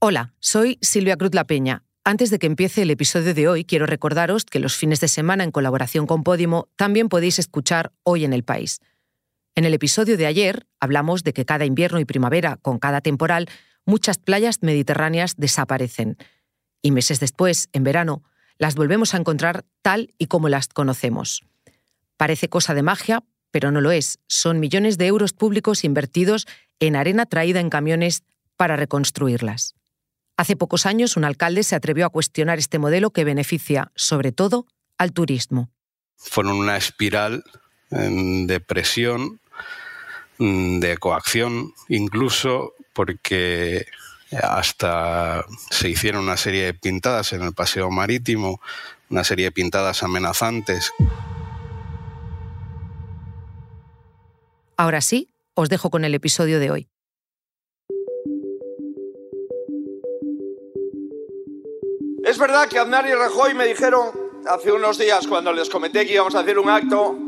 Hola, soy Silvia Cruz La Peña. Antes de que empiece el episodio de hoy, quiero recordaros que los fines de semana en colaboración con Podimo también podéis escuchar Hoy en el País. En el episodio de ayer hablamos de que cada invierno y primavera, con cada temporal, muchas playas mediterráneas desaparecen. Y meses después, en verano, las volvemos a encontrar tal y como las conocemos. Parece cosa de magia, pero no lo es. Son millones de euros públicos invertidos en arena traída en camiones para reconstruirlas. Hace pocos años un alcalde se atrevió a cuestionar este modelo que beneficia, sobre todo, al turismo. Fueron una espiral de presión, mm, de coacción, incluso porque hasta se hicieron una serie de pintadas en el paseo marítimo, una serie de pintadas amenazantes. Ahora sí, os dejo con el episodio de hoy. Es verdad que Aznar y Rajoy me dijeron hace unos días cuando les comenté que íbamos a hacer un acto,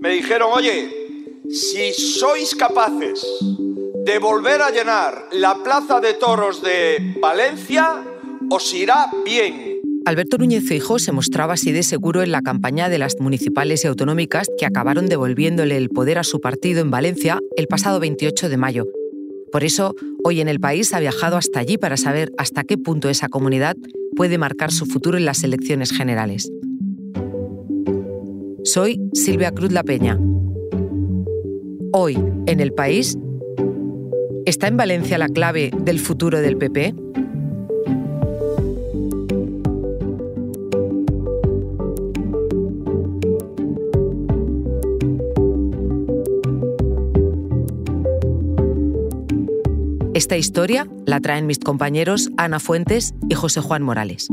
me dijeron, oye, si sois capaces de volver a llenar la plaza de toros de Valencia, os irá bien. Alberto Núñez Feijóo se mostraba así de seguro en la campaña de las municipales y autonómicas que acabaron devolviéndole el poder a su partido en Valencia el pasado 28 de mayo. Por eso, hoy en el país ha viajado hasta allí para saber hasta qué punto esa comunidad puede marcar su futuro en las elecciones generales. Soy Silvia Cruz La Peña. Hoy, en el país, ¿está en Valencia la clave del futuro del PP? Esta historia la traen mis compañeros Ana Fuentes y José Juan Morales.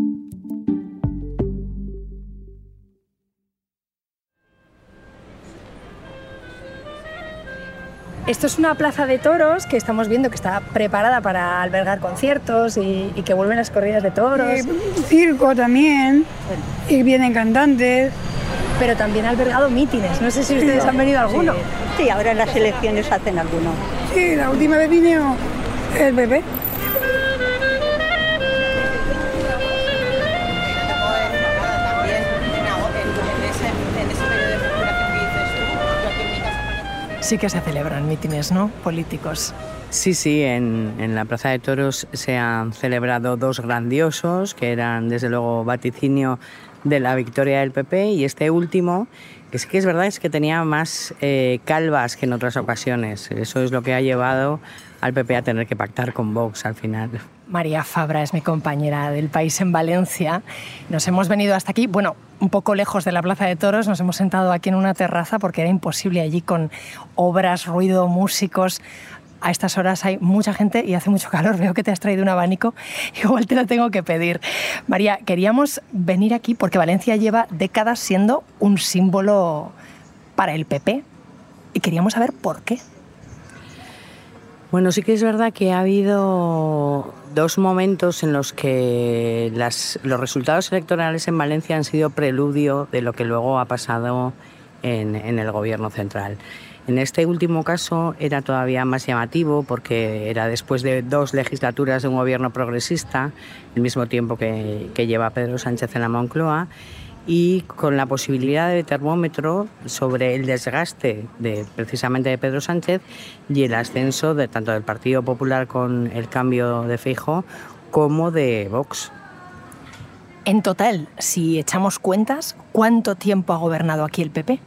Esto es una plaza de toros que estamos viendo que está preparada para albergar conciertos y, que vuelven las corridas de toros. circo también, y vienen cantantes. Pero también ha albergado mítines. No sé si ustedes han venido a alguno. Sí. ahora en las elecciones hacen alguno. Sí, la última vez vine el bebé. Sí que se celebran mítines, ¿no? Políticos. Sí, sí, en, en, la Plaza de Toros se han celebrado dos grandiosos, que eran desde luego vaticinio de la victoria del PP, y este último, que sí que es verdad, es que tenía más eh, calvas que en otras ocasiones. Eso es lo que ha llevado al PP a tener que pactar con Vox al final. María Fabra es mi compañera del país en Valencia. Nos hemos venido hasta aquí, bueno, un poco lejos de la Plaza de Toros, nos hemos sentado aquí en una terraza porque era imposible allí con obras, ruido, músicos. A estas horas hay mucha gente y hace mucho calor. Veo que te has traído un abanico. Igual te lo tengo que pedir. María, queríamos venir aquí porque Valencia lleva décadas siendo un símbolo para el PP y queríamos saber por qué. Bueno, sí que es verdad que ha habido dos momentos en los que los resultados electorales en Valencia han sido preludio de lo que luego ha pasado en, el gobierno central. En este último caso era todavía más llamativo porque era después de dos legislaturas de un gobierno progresista, el mismo tiempo que, que lleva Pedro Sánchez en la Moncloa, y con la posibilidad de termómetro sobre el desgaste de precisamente de Pedro Sánchez y el ascenso de tanto del Partido Popular con el cambio de Feijo como de Vox. En total, si echamos cuentas, ¿cuánto tiempo ha gobernado aquí el PP?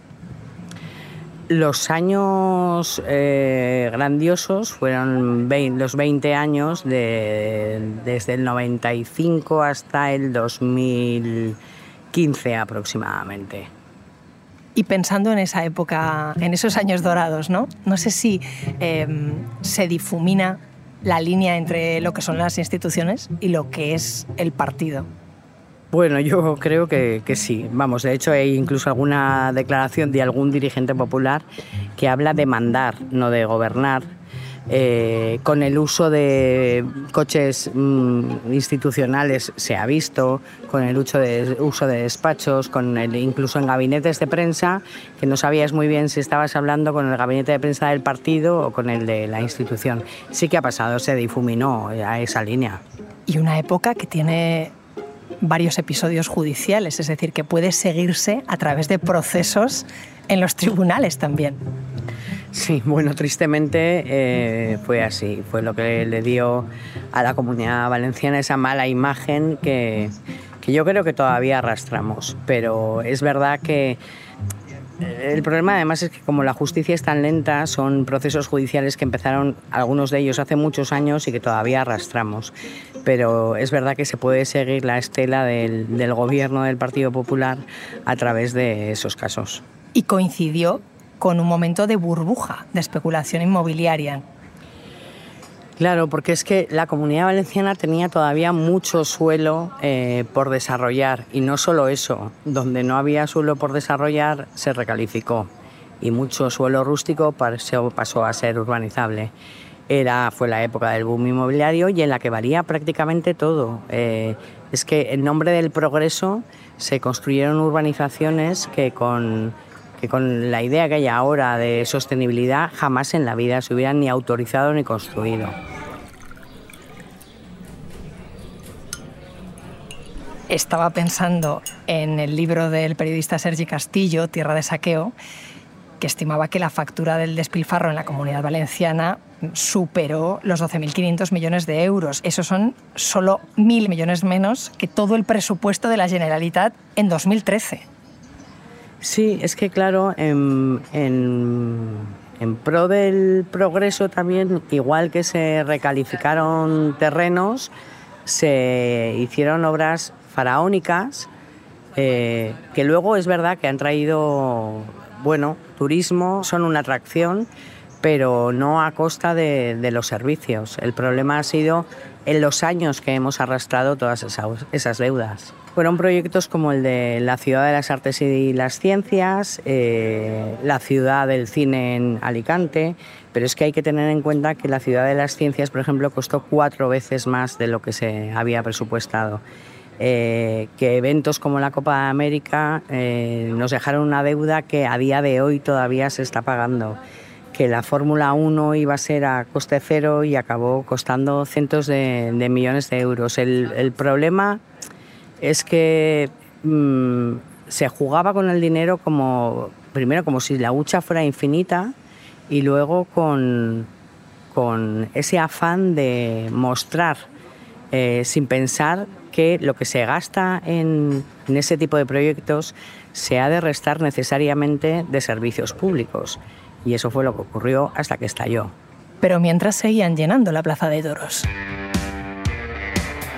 Los años eh, grandiosos fueron los 20 años desde el 95 hasta el 2000. 15 aproximadamente. Y pensando en esa época, en esos años dorados, ¿no? No sé si em, se difumina la línea entre lo que son las instituciones y lo que es el partido. Bueno, yo creo que, que, sí. Vamos, de hecho hay incluso alguna declaración de algún dirigente popular que habla de mandar, no de gobernar. Eh, con el uso de coches mm, institucionales se ha visto, con el uso de, uso de despachos, con el, incluso en gabinetes de prensa, que no sabías muy bien si estabas hablando con el gabinete de prensa del partido o con el de la institución. Sí que ha pasado, se difuminó a esa línea. Y una época que tiene varios episodios judiciales, es decir, que puede seguirse a través de procesos en los tribunales también. Sí, bueno, tristemente eh, fue así. Fue lo que le dio a la comunidad valenciana esa mala imagen que, que yo creo que todavía arrastramos. Pero es verdad que eh, el problema además es que como la justicia es tan lenta, son procesos judiciales que empezaron algunos de ellos hace muchos años y que todavía arrastramos. Pero es verdad que se puede seguir la estela del, del gobierno del Partido Popular a través de esos casos. Y coincidió con un momento de burbuja, de especulación inmobiliaria. Claro, porque es que la comunidad valenciana tenía todavía mucho suelo eh, por desarrollar y no solo eso, donde no había suelo por desarrollar se recalificó y mucho suelo rústico pasó, a ser urbanizable. Era, fue la época del boom inmobiliario y en la que valía prácticamente todo. Eh, es que en nombre del progreso se construyeron urbanizaciones que con que con la idea que hay ahora de sostenibilidad jamás en la vida se hubieran ni autorizado ni construido. Estaba pensando en el libro del periodista Sergi Castillo, Tierra de Saqueo, que estimaba que la factura del despilfarro en la comunidad valenciana superó los 12.500 millones de euros. Esos son solo 1.000 millones menos que todo el presupuesto de la Generalitat en 2013. Sí, es que claro, en, pro del progreso también, igual que se recalificaron terrenos, se hicieron obras faraónicas eh, que luego es verdad que han traído, bueno, turismo, son una atracción, pero no a costa de, de los servicios. El problema ha sido en los años que hemos arrastrado todas esas, esas deudas. Fueron proyectos como el de la Ciudad de las Artes y las Ciencias, eh, la Ciudad del Cine en Alicante, pero es que hay que tener en cuenta que la Ciudad de las Ciencias, por ejemplo, costó cuatro veces más de lo que se había presupuestado. Eh, que eventos como la Copa de América eh, nos dejaron una deuda que a día de hoy todavía se está pagando que la Fórmula 1 iba a ser a coste cero y acabó costando cientos de, millones de euros. el problema es que mm, se jugaba con el dinero como, primero como si la hucha fuera infinita y luego con, ese afán de mostrar eh, sin pensar que lo que se gasta en, ese tipo de proyectos se ha de restar necesariamente de servicios públicos. Y eso fue lo que ocurrió hasta que estalló. Pero mientras seguían llenando la Plaza de Toros.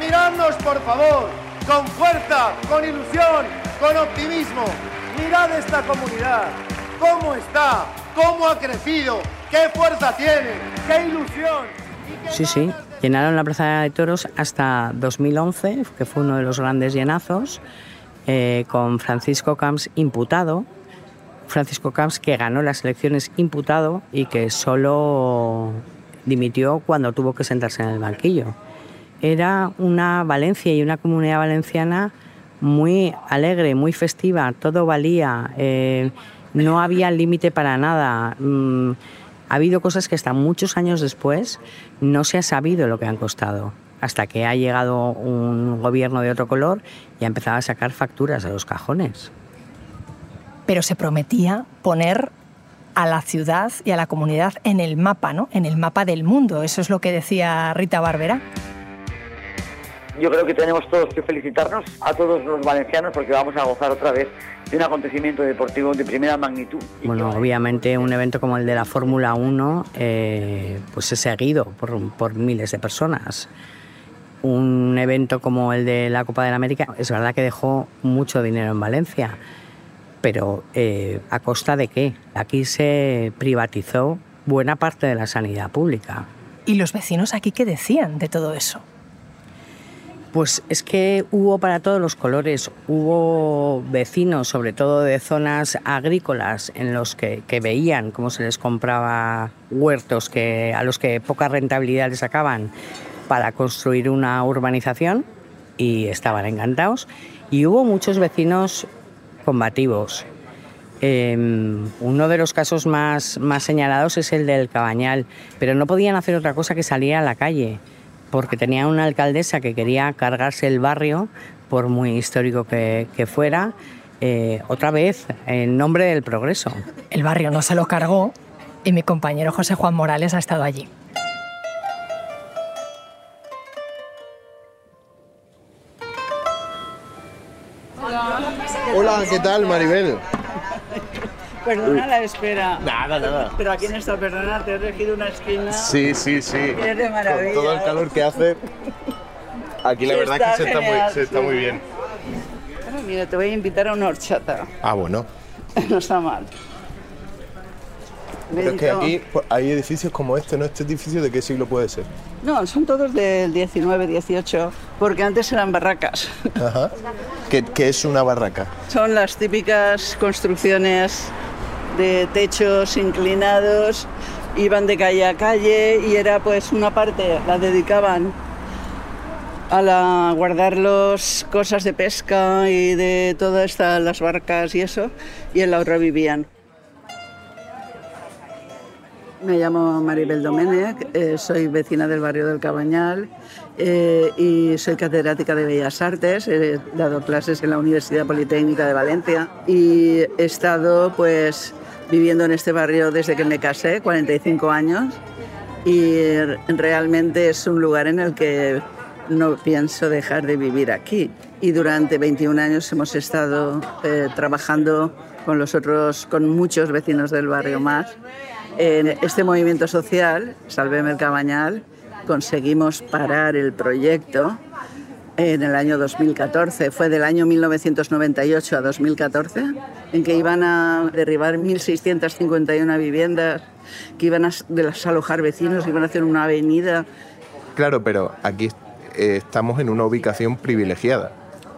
Miradnos, por favor con fuerza, con ilusión, con optimismo. Mirad esta comunidad, cómo está, cómo ha crecido, qué fuerza tiene, qué ilusión. sí, sí, llenaron la Plaza de Toros hasta 2011, que fue uno de los grandes llenazos, eh, con Francisco Camps imputado. Francisco Camps que ganó las elecciones imputado y que solo dimitió cuando tuvo que sentarse en el banquillo era una Valencia y una comunidad valenciana muy alegre, muy festiva, todo valía, eh, no había límite para nada. Mm, ha habido cosas que hasta muchos años después no se ha sabido lo que han costado, hasta que ha llegado un gobierno de otro color y ha empezado a sacar facturas a los cajones. Pero se prometía poner a la ciudad y a la comunidad en el mapa, ¿no? En el mapa del mundo. Eso es lo que decía Rita Barbera yo creo que tenemos todos que felicitarnos a todos los valencianos porque vamos a gozar otra vez de un acontecimiento deportivo de primera magnitud. Bueno, obviamente un evento como el de la Fórmula 1 eh, pues es seguido por, por miles de personas. Un evento como el de la Copa de la América es verdad que dejó mucho dinero en Valencia, pero eh, ¿a costa de qué? Aquí se privatizó buena parte de la sanidad pública. ¿Y los vecinos aquí qué decían de todo eso? Pues es que hubo para todos los colores, hubo vecinos, sobre todo de zonas agrícolas, en los que, veían cómo se les compraba huertos que, a los que poca rentabilidad les sacaban para construir una urbanización y estaban encantados. Y hubo muchos vecinos combativos. Em, uno de los casos más, más señalados es el del Cabañal, pero no podían hacer otra cosa que salir a la calle porque tenía una alcaldesa que quería cargarse el barrio, por muy histórico que, fuera, eh, otra vez en nombre del progreso. El barrio no se lo cargó y mi compañero José Juan Morales ha estado allí. Hola, ¿qué tal, Maribel? Perdona la espera. Nada, nada. Pero aquí en esta perdona, te he elegido una esquina. Sí, sí, sí. Es de maravilla. Con todo el calor que hace. Aquí la verdad es que se está, muy, se está muy bien. Mira, te voy a invitar a una horchata. Ah, bueno. no está mal. Pero es que aquí pues, hay edificios como este, ¿no? ¿Este edificio de qué siglo puede ser? No, son todos del 19, 18, porque antes eran barracas. Ajá. ¿Qué, ¿Qué, es una barraca? Son las típicas construcciones de techos inclinados, iban de calle a calle y era pues una parte, la dedicaban a la, guardar los cosas de pesca y de todas estas las barcas y eso, y en la otra vivían. Me llamo Maribel Domenech, eh, soy vecina del barrio del Cabañal eh, y soy catedrática de Bellas Artes. He dado clases en la Universidad Politécnica de Valencia y he estado pues viviendo en este barrio desde que me casé, 45 años, y realmente es un lugar en el que no pienso dejar de vivir aquí. Y durante 21 años hemos estado eh, trabajando con los otros, con muchos vecinos del barrio más en este movimiento social, Salveme el Cabañal, conseguimos parar el proyecto en el año 2014. Fue del año 1998 a 2014, en que iban a derribar 1.651 viviendas, que iban a desalojar vecinos, iban a hacer una avenida. Claro, pero aquí eh, estamos en una ubicación privilegiada.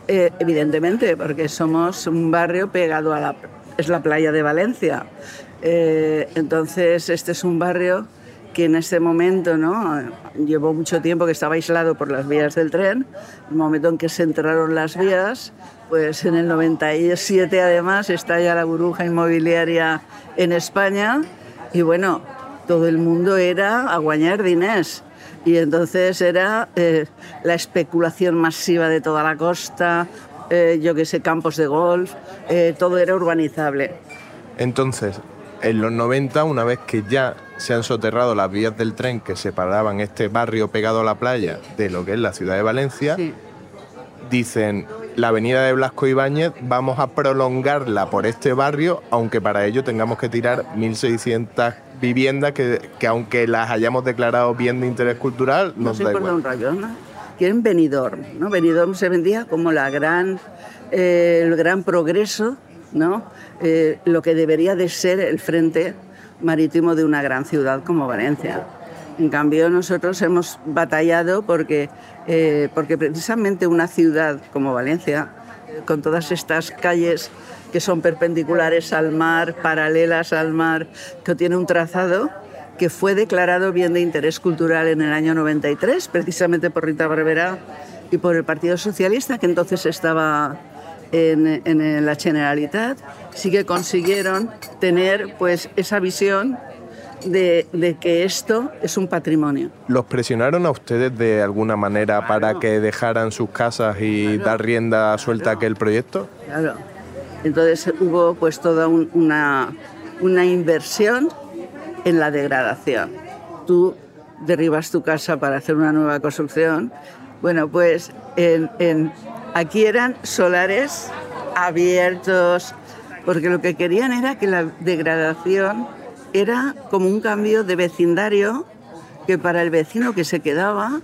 Eh, evidentemente, porque somos un barrio pegado a la... es la playa de Valencia. Eh, entonces, este es un barrio que en este momento ¿no? llevó mucho tiempo que estaba aislado por las vías del tren. El momento en que se entraron las vías, pues en el 97 además estalla la burbuja inmobiliaria en España y bueno, todo el mundo era a guañar dinés. Y entonces era eh, la especulación masiva de toda la costa, eh, yo que sé, campos de golf, todo era urbanizable. Entonces, en los 90, una vez que ya se han soterrado las vías del tren que separaban este barrio pegado a la playa de lo que es la ciudad de Valencia, dicen la avenida de Blasco Ibáñez vamos a prolongarla por este barrio, aunque para ello tengamos que tirar 1.600 viviendas que, aunque las hayamos declarado bien de interés cultural, nos no da igual. un rayo, ¿no? Quieren Benidorm, ¿no? Benidorm se vendía como la gran, eh, el gran progreso ¿no? Eh, lo que debería de ser el frente marítimo de una gran ciudad como Valencia. En cambio, nosotros hemos batallado porque, eh, porque precisamente una ciudad como Valencia, con todas estas calles que son perpendiculares al mar, paralelas al mar, que tiene un trazado que fue declarado bien de interés cultural en el año 93, precisamente por Rita Barberá y por el Partido Socialista, que entonces estaba en, la Generalitat, sí que consiguieron tener pues esa visión de, que esto es un patrimonio. ¿Los presionaron a ustedes de alguna manera para que dejaran sus casas y dar rienda suelta a aquel proyecto? Claro. Entonces hubo pues toda una, una inversión en la degradación. Tú derribas tu casa para hacer una nueva construcción. Bueno, pues en, en Aquí eran solares abiertos, porque lo que querían era que la degradación era como un cambio de vecindario que para el vecino que se quedaba,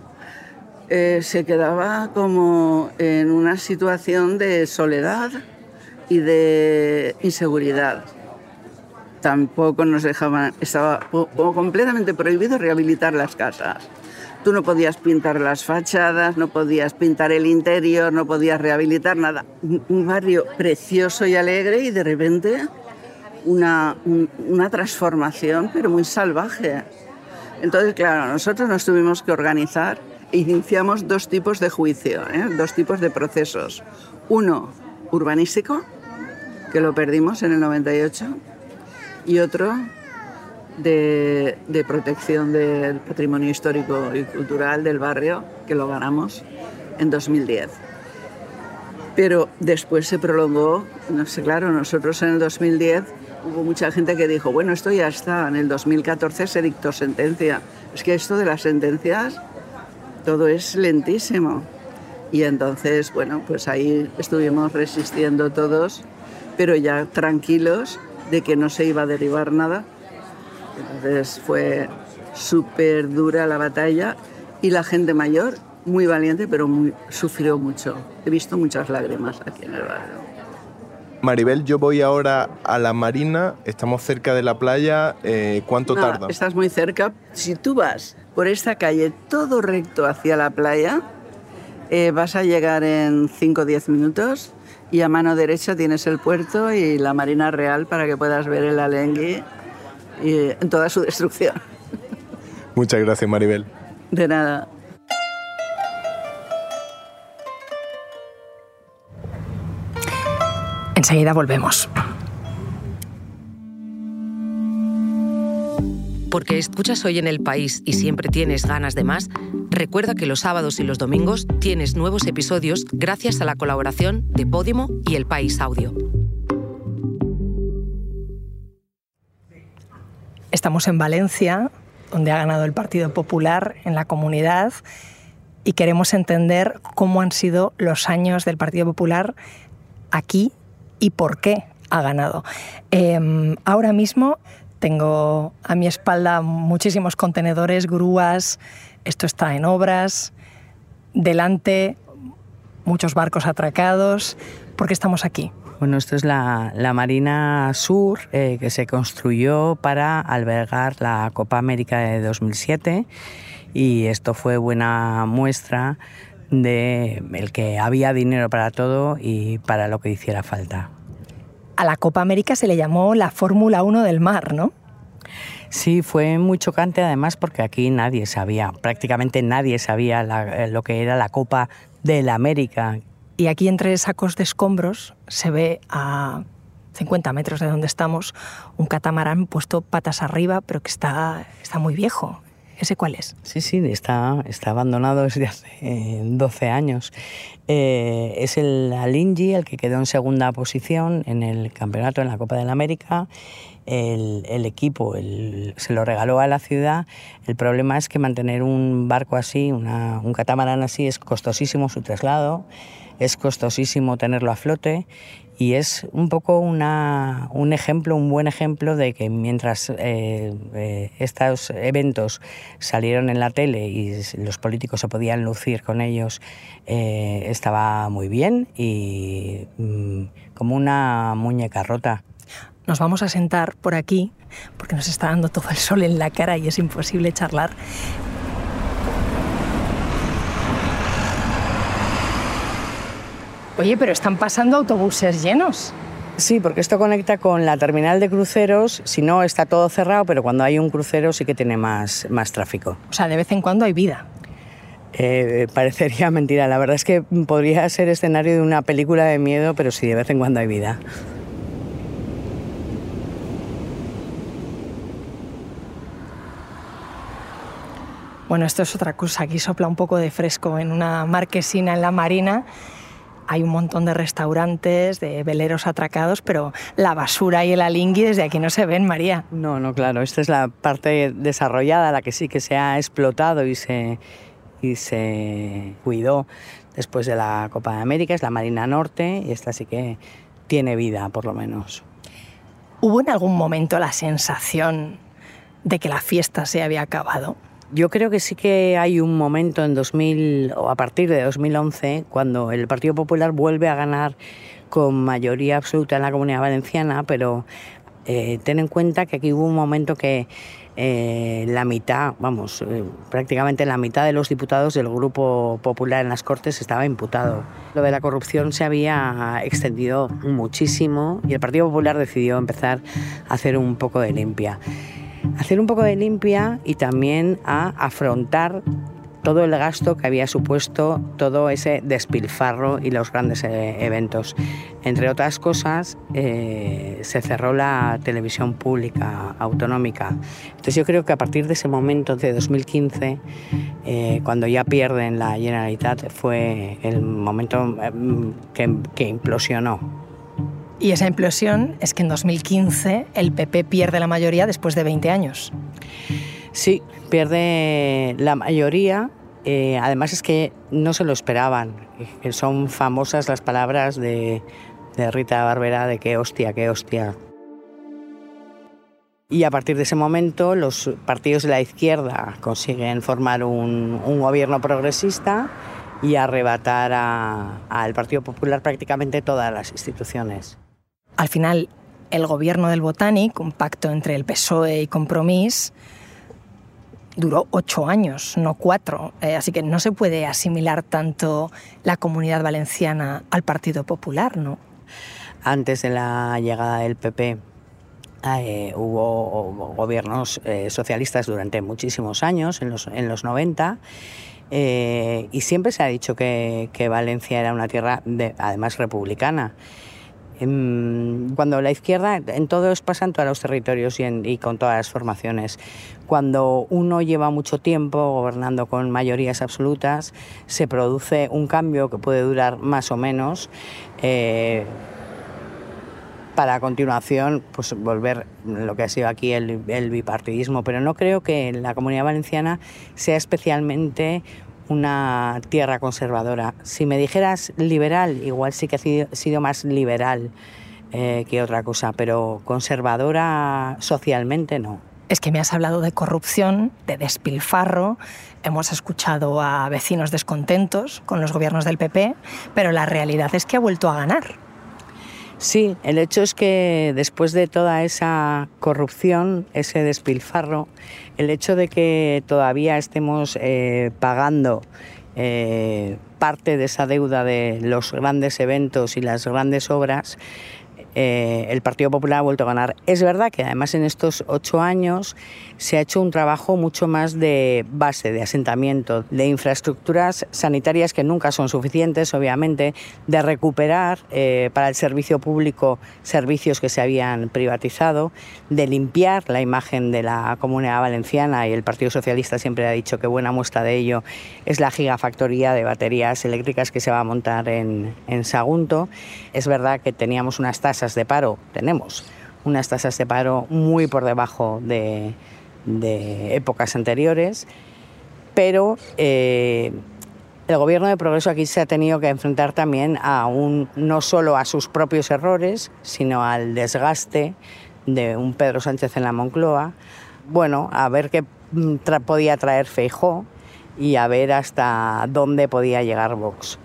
eh, se quedaba como en una situación de soledad y de inseguridad. Tampoco nos dejaban, estaba completamente prohibido rehabilitar las casas. Tú no podías pintar las fachadas, no podías pintar el interior, no podías rehabilitar nada. Un barrio precioso y alegre y de repente una, una transformación, pero muy salvaje. Entonces, claro, nosotros nos tuvimos que organizar e iniciamos dos tipos de juicio, ¿eh? dos tipos de procesos. Uno urbanístico, que lo perdimos en el 98, y otro de, de, protección del patrimonio histórico y cultural del barrio, que lo ganamos en 2010. Pero después se prolongó, no sé, claro, nosotros en el 2010 hubo mucha gente que dijo, bueno, esto ya está, en el 2014 se dictó sentencia. Es que esto de las sentencias, todo es lentísimo. Y entonces, bueno, pues ahí estuvimos resistiendo todos, pero ya tranquilos de que no se iba a derivar nada. Entonces fue súper dura la batalla y la gente mayor, muy valiente, pero muy, sufrió mucho. He visto muchas lágrimas aquí en el barrio. Maribel, yo voy ahora a la marina, estamos cerca de la playa, eh, ¿cuánto Nada, tarda? Estás muy cerca. Si tú vas por esta calle todo recto hacia la playa, eh, vas a llegar en 5 o 10 minutos y a mano derecha tienes el puerto y la Marina Real para que puedas ver el Alengui y, en toda su destrucción. Muchas gracias, Maribel. De nada. Enseguida volvemos. Porque escuchas hoy en el país y siempre tienes ganas de más, recuerda que los sábados y los domingos tienes nuevos episodios gracias a la colaboración de Podimo y El País Audio. Estamos en Valencia, donde ha ganado el Partido Popular en la comunidad, y queremos entender cómo han sido los años del Partido Popular aquí y por qué ha ganado. Eh, ahora mismo tengo a mi espalda muchísimos contenedores, grúas, esto está en obras, delante muchos barcos atracados. ¿Por qué estamos aquí? Bueno, esto es la, la Marina Sur, eh, que se construyó para albergar la Copa América de 2007 y esto fue buena muestra de el que había dinero para todo y para lo que hiciera falta. A la Copa América se le llamó la Fórmula 1 del mar, ¿no? Sí, fue muy chocante además porque aquí nadie sabía, prácticamente nadie sabía la, lo que era la Copa de la América. Y aquí entre sacos de escombros se ve a 50 metros de donde estamos un catamarán puesto patas arriba, pero que está, está muy viejo. ¿Ese cuál es? Sí, sí, está, está abandonado desde hace eh, 12 años. Eh, es el Alingi, el que quedó en segunda posición en el campeonato en la Copa de la América. El, el equipo el, se lo regaló a la ciudad. El problema es que mantener un barco así, una, un catamarán así, es costosísimo su traslado, es costosísimo tenerlo a flote y es un poco una, un ejemplo, un buen ejemplo de que mientras eh, eh, estos eventos salieron en la tele y los políticos se podían lucir con ellos, eh, estaba muy bien y mm, como una muñeca rota. Nos vamos a sentar por aquí porque nos está dando todo el sol en la cara y es imposible charlar. Oye, pero están pasando autobuses llenos. Sí, porque esto conecta con la terminal de cruceros. Si no, está todo cerrado, pero cuando hay un crucero sí que tiene más, más tráfico. O sea, de vez en cuando hay vida. Eh, parecería mentira. La verdad es que podría ser escenario de una película de miedo, pero sí, de vez en cuando hay vida. Bueno, esto es otra cosa. Aquí sopla un poco de fresco en una marquesina en la marina hay un montón de restaurantes, de veleros atracados, pero la basura y el alingui desde aquí no se ven, María. No, no, claro, esta es la parte desarrollada, la que sí que se ha explotado y se, y se cuidó después de la Copa de América, es la Marina Norte, y esta sí que tiene vida, por lo menos. ¿Hubo en algún momento la sensación de que la fiesta se había acabado? Yo creo que sí que hay un momento en 2000 o a partir de 2011 cuando el Partido Popular vuelve a ganar con mayoría absoluta en la Comunidad Valenciana, pero Eh, ten en cuenta que aquí hubo un momento que eh, la mitad, vamos, eh, prácticamente la mitad de los diputados del Grupo Popular en las Cortes estaba imputado. Lo de la corrupción se había extendido muchísimo y el Partido Popular decidió empezar a hacer un poco de limpia. Hacer un poco de limpia y también a afrontar todo el gasto que había supuesto todo ese despilfarro y los grandes eh, eventos. Entre otras cosas, eh, se cerró la televisión pública autonómica. Entonces yo creo que a partir de ese momento, de 2015, eh, cuando ya pierden la Generalitat, fue el momento que, que implosionó. Y esa implosión es que en 2015 el PP pierde la mayoría después de 20 años. Sí, pierde la mayoría. Eh, además es que no se lo esperaban. Son famosas las palabras de, Rita Barbera de qué hostia, qué hostia. Y a partir de ese momento los partidos de la izquierda consiguen formar un, gobierno progresista y arrebatar al Partido Popular prácticamente todas las instituciones. Al final, el gobierno del Botanic, un pacto entre el PSOE y Compromís, duró ocho años, no cuatro. Eh, así que no se puede asimilar tanto la comunidad valenciana al Partido Popular, ¿no? Antes de la llegada del PP eh, hubo gobiernos eh, socialistas durante muchísimos años, en los, en los 90, y siempre se ha dicho que, Valencia era una tierra, de, además, republicana. Em, cuando la izquierda, en todos pasa en todos los territorios y, con todas las formaciones. Cuando uno lleva mucho tiempo gobernando con mayorías absolutas, se produce un cambio que puede durar más o menos. Eh, para a continuación pues, volver lo que ha sido aquí el, el bipartidismo. Pero no creo que la comunidad valenciana sea especialmente una tierra conservadora. Si me dijeras liberal, igual sí que ha sido, más liberal eh, que otra cosa, pero conservadora socialmente no. Es que me has hablado de corrupción, de despilfarro, hemos escuchado a vecinos descontentos con los gobiernos del PP, pero la realidad es que ha vuelto a ganar. Sí, el hecho es que después de toda esa corrupción, ese despilfarro, el hecho de que todavía estemos eh, pagando eh, parte de esa deuda de los grandes eventos y las grandes obras, eh, el Partido Popular ha vuelto a ganar. Es verdad que además en estos ocho años se ha hecho un trabajo mucho más de base, de asentamiento, de infraestructuras sanitarias que nunca son suficientes, obviamente, de recuperar eh, para el servicio público servicios que se habían privatizado, de limpiar la imagen de la comunidad valenciana y el Partido Socialista siempre ha dicho que buena muestra de ello es la gigafactoría de baterías eléctricas que se va a montar en, en Sagunto. Es verdad que teníamos unas tasas de paro, tenemos unas tasas de paro muy por debajo de, épocas anteriores, pero eh, el gobierno de progreso aquí se ha tenido que enfrentar también a un, no solo a sus propios errores, sino al desgaste de un Pedro Sánchez en la Moncloa, bueno, a ver qué mm, podía traer Feijó y a ver hasta dónde podía llegar Vox.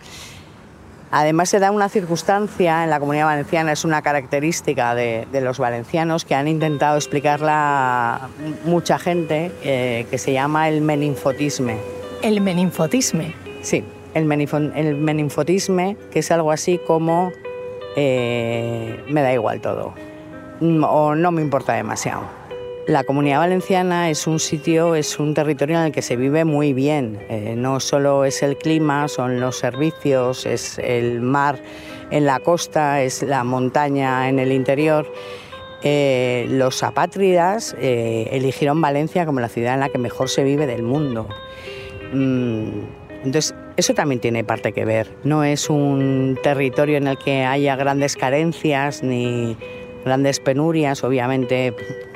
Además se da una circunstancia en la comunidad valenciana, es una característica de, los valencianos que han intentado explicarla mucha gente, eh, que se llama el meninfotisme. ¿El meninfotisme? Sí, el, el meninfotisme, que es algo así como eh, me da igual todo o no me importa demasiado. La comunidad valenciana es un sitio, es un territorio en el que se vive muy bien. Eh, no solo es el clima, son los servicios, es el mar en la costa, es la montaña en el interior. Eh, los apátridas eh, eligieron Valencia como la ciudad en la que mejor se vive del mundo. Mm, entonces, eso también tiene parte que ver. No es un territorio en el que haya grandes carencias ni grandes penurias, obviamente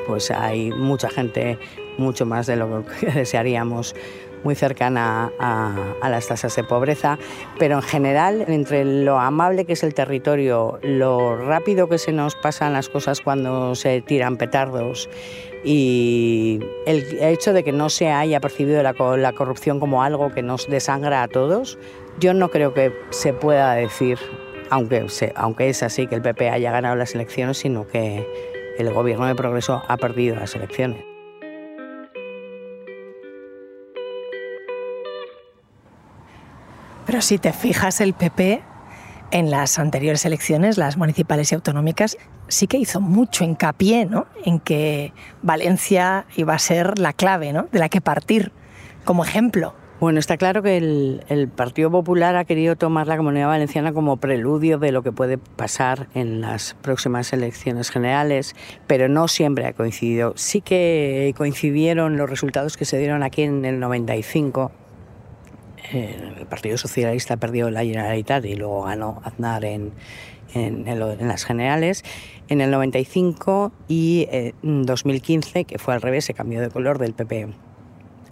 pues hay mucha gente, mucho más de lo que desearíamos, muy cercana a, las tasas de pobreza, pero en general, entre lo amable que es el territorio, lo rápido que se nos pasan las cosas cuando se tiran petardos y el hecho de que no se haya percibido la, la corrupción como algo que nos desangra a todos, yo no creo que se pueda decir, aunque, aunque es así, que el PP haya ganado las elecciones, sino que el gobierno de progreso ha perdido las elecciones. Pero si te fijas, el PP en las anteriores elecciones, las municipales y autonómicas, sí que hizo mucho hincapié ¿no? en que Valencia iba a ser la clave ¿no? de la que partir como ejemplo. Bueno, está claro que el, Partido Popular ha querido tomar la Comunidad Valenciana como preludio de lo que puede pasar en las próximas elecciones generales, pero no siempre ha coincidido. Sí que coincidieron los resultados que se dieron aquí en el 95. El Partido Socialista perdió la Generalitat y luego ganó Aznar en, en, las generales. En el 95 y en 2015, que fue al revés, se cambió de color del PP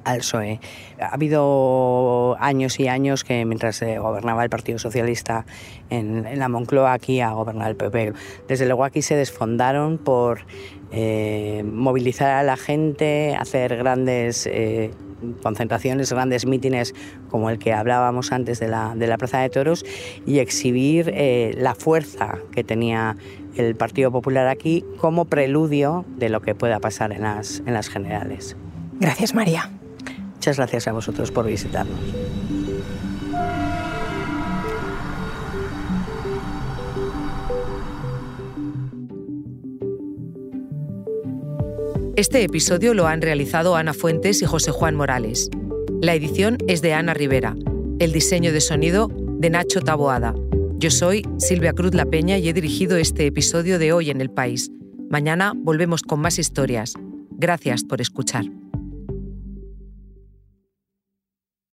al PSOE. Ha habido años y años que mientras gobernaba el Partido Socialista en, la Moncloa, aquí ha gobernado el PP. Desde luego aquí se desfondaron por eh, movilizar a la gente, hacer grandes eh, concentraciones, grandes mítines como el que hablábamos antes de la, Plaza de Toros y exhibir eh, la fuerza que tenía el Partido Popular aquí como preludio de lo que pueda pasar en las generales. Gracias, María. Muchas gracias a vosotros por visitarnos. Este episodio lo han realizado Ana Fuentes y José Juan Morales. La edición es de Ana Rivera. El diseño de sonido de Nacho Taboada. Yo soy Silvia Cruz La Peña y he dirigido este episodio de Hoy en el País. Mañana volvemos con más historias. Gracias por escuchar.